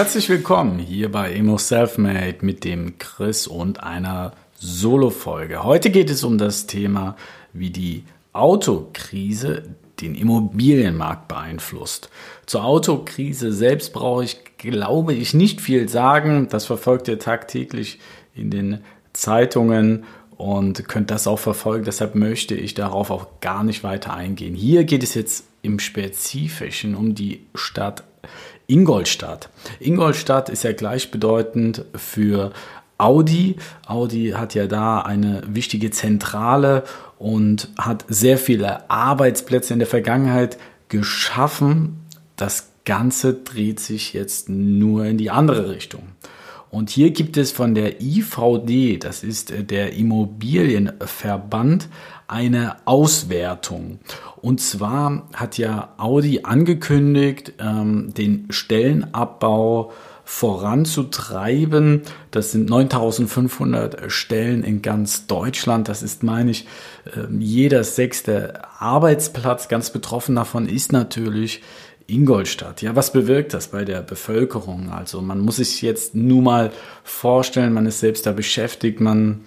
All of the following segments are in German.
Herzlich willkommen hier bei Emo Selfmade mit dem Chris und einer Solo-Folge. Heute geht es um das Thema, wie die Autokrise den Immobilienmarkt beeinflusst. Zur Autokrise selbst brauche ich, glaube ich, nicht viel sagen. Das verfolgt ihr tagtäglich in den Zeitungen und könnt das auch verfolgen. Deshalb möchte ich darauf auch gar nicht weiter eingehen. Hier geht es jetzt im Spezifischen um die Stadt Ingolstadt. Ingolstadt ist ja gleichbedeutend für Audi. Audi hat ja da eine wichtige Zentrale und hat sehr viele Arbeitsplätze in der Vergangenheit geschaffen. Das Ganze dreht sich jetzt nur in die andere Richtung. Und hier gibt es von der IVD, das ist der Immobilienverband, eine Auswertung. Und zwar hat ja Audi angekündigt, ähm, den Stellenabbau voranzutreiben. Das sind 9500 Stellen in ganz Deutschland. Das ist, meine ich, ähm, jeder sechste Arbeitsplatz. Ganz betroffen davon ist natürlich Ingolstadt. Ja, was bewirkt das bei der Bevölkerung? Also man muss sich jetzt nur mal vorstellen, man ist selbst da beschäftigt, man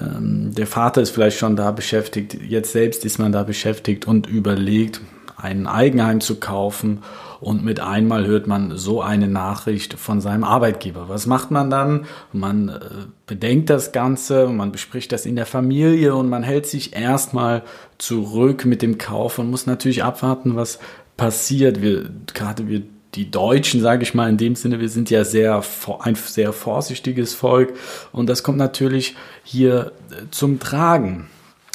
ähm, der Vater ist vielleicht schon da beschäftigt, jetzt selbst ist man da beschäftigt und überlegt, ein Eigenheim zu kaufen und mit einmal hört man so eine Nachricht von seinem Arbeitgeber. Was macht man dann? Man äh, bedenkt das Ganze, man bespricht das in der Familie und man hält sich erstmal zurück mit dem Kauf und muss natürlich abwarten, was passiert. Wir, gerade wir die Deutschen, sage ich mal in dem Sinne, wir sind ja sehr ein sehr vorsichtiges Volk und das kommt natürlich hier äh, zum Tragen.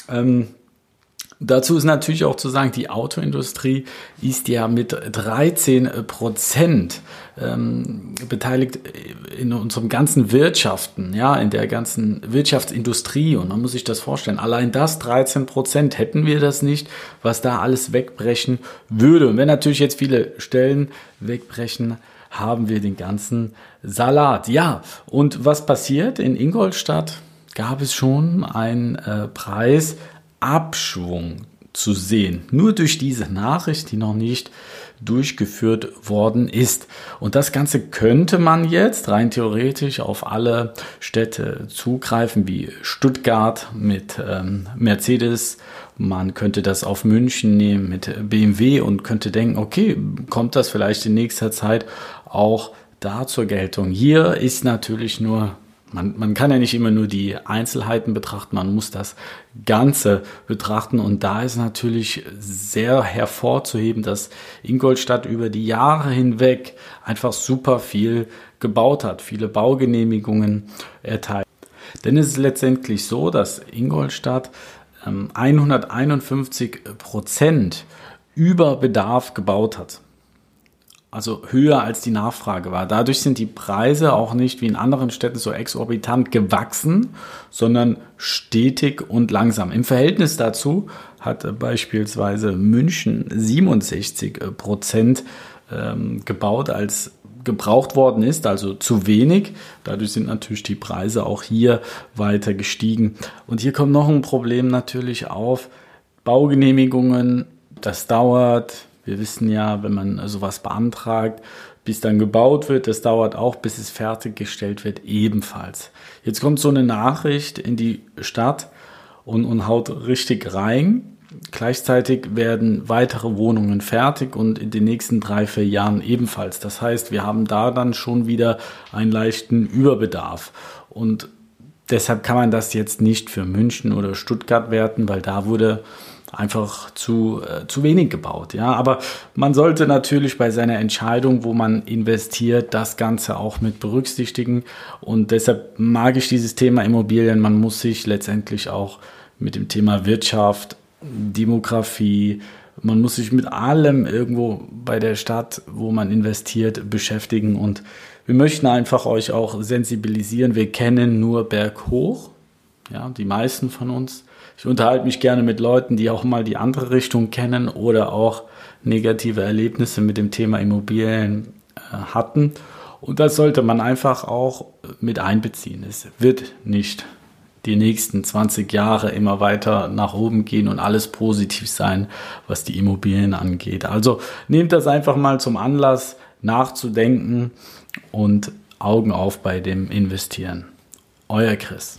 Ähm, dazu ist natürlich auch zu sagen, die Autoindustrie ist ja mit 13 Prozent ähm, beteiligt in unserem ganzen Wirtschaften, ja, in der ganzen Wirtschaftsindustrie. Und man muss sich das vorstellen. Allein das 13 Prozent hätten wir das nicht, was da alles wegbrechen würde. Und wenn natürlich jetzt viele Stellen wegbrechen, haben wir den ganzen Salat. Ja, und was passiert? In Ingolstadt gab es schon einen äh, Preisabschwung zu sehen. Nur durch diese Nachricht, die noch nicht durchgeführt worden ist. Und das Ganze könnte man jetzt rein theoretisch auf alle Städte zugreifen, wie Stuttgart mit ähm, Mercedes. Man könnte das auf München nehmen mit BMW und könnte denken, okay, kommt das vielleicht in nächster Zeit auch da zur Geltung. Hier ist natürlich nur man, man kann ja nicht immer nur die Einzelheiten betrachten, man muss das Ganze betrachten. Und da ist natürlich sehr hervorzuheben, dass Ingolstadt über die Jahre hinweg einfach super viel gebaut hat, viele Baugenehmigungen erteilt. Denn es ist letztendlich so, dass Ingolstadt 151 ähm, Prozent über Bedarf gebaut hat also höher als die Nachfrage war. Dadurch sind die Preise auch nicht wie in anderen Städten so exorbitant gewachsen, sondern stetig und langsam. Im Verhältnis dazu hat beispielsweise München 67 Prozent ähm, gebaut, als gebraucht worden ist, also zu wenig. Dadurch sind natürlich die Preise auch hier weiter gestiegen. Und hier kommt noch ein Problem natürlich auf. Baugenehmigungen, das dauert, wir wissen ja, wenn man sowas beantragt, bis dann gebaut wird, das dauert auch, bis es fertiggestellt wird, ebenfalls. Jetzt kommt so eine Nachricht in die Stadt und, und haut richtig rein. Gleichzeitig werden weitere Wohnungen fertig und in den nächsten drei, vier Jahren ebenfalls. Das heißt, wir haben da dann schon wieder einen leichten Überbedarf. Und deshalb kann man das jetzt nicht für München oder Stuttgart werten, weil da wurde einfach zu, äh, zu wenig gebaut. Ja, aber man sollte natürlich bei seiner Entscheidung, wo man investiert, das Ganze auch mit berücksichtigen. Und deshalb mag ich dieses Thema Immobilien. Man muss sich letztendlich auch mit dem Thema Wirtschaft, Demografie. Man muss sich mit allem irgendwo bei der Stadt, wo man investiert, beschäftigen. Und wir möchten einfach euch auch sensibilisieren. Wir kennen nur Berghoch, ja, die meisten von uns. Ich unterhalte mich gerne mit Leuten, die auch mal die andere Richtung kennen oder auch negative Erlebnisse mit dem Thema Immobilien äh, hatten. Und das sollte man einfach auch mit einbeziehen. Es wird nicht die nächsten 20 Jahre immer weiter nach oben gehen und alles positiv sein, was die Immobilien angeht. Also nehmt das einfach mal zum Anlass, nachzudenken und Augen auf bei dem Investieren. Euer Chris.